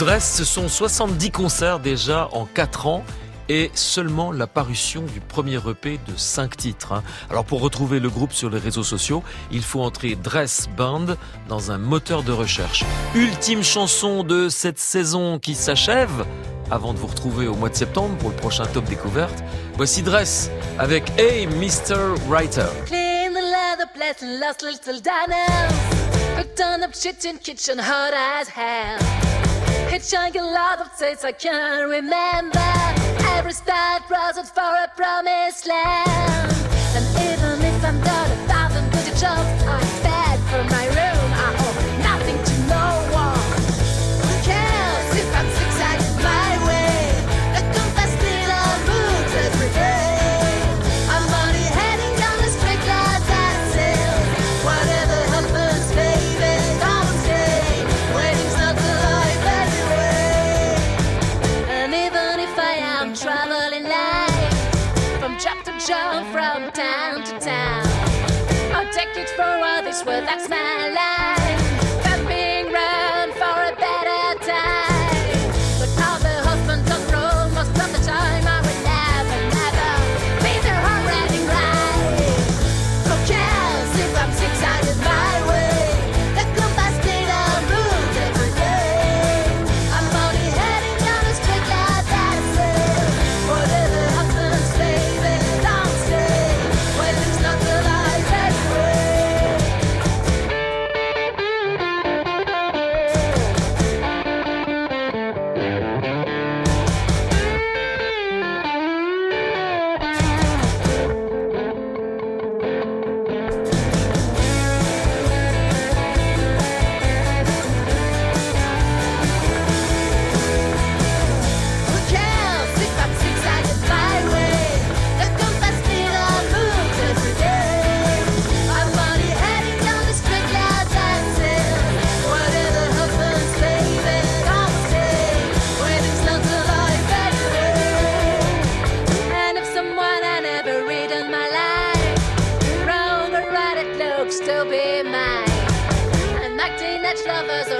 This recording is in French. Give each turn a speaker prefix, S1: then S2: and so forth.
S1: Dress, ce sont 70 concerts déjà en 4 ans et seulement la parution du premier EP de 5 titres. hein. Alors pour retrouver le groupe sur les réseaux sociaux, il faut entrer Dress Band dans un moteur de recherche. Ultime chanson de cette saison qui s'achève. Avant de vous retrouver au mois de septembre pour le prochain top découverte, voici Dress avec Hey Mr. Writer.
S2: Clean the leather plates and lost little kitchen, hot as hell. Hitchhiking a lot of dates I can't remember. Every start was for a promised land. And even if I'm done a thousand good jobs, I'm fed from my from town to town, I'll take it for all it's worth. That's my life. such lovers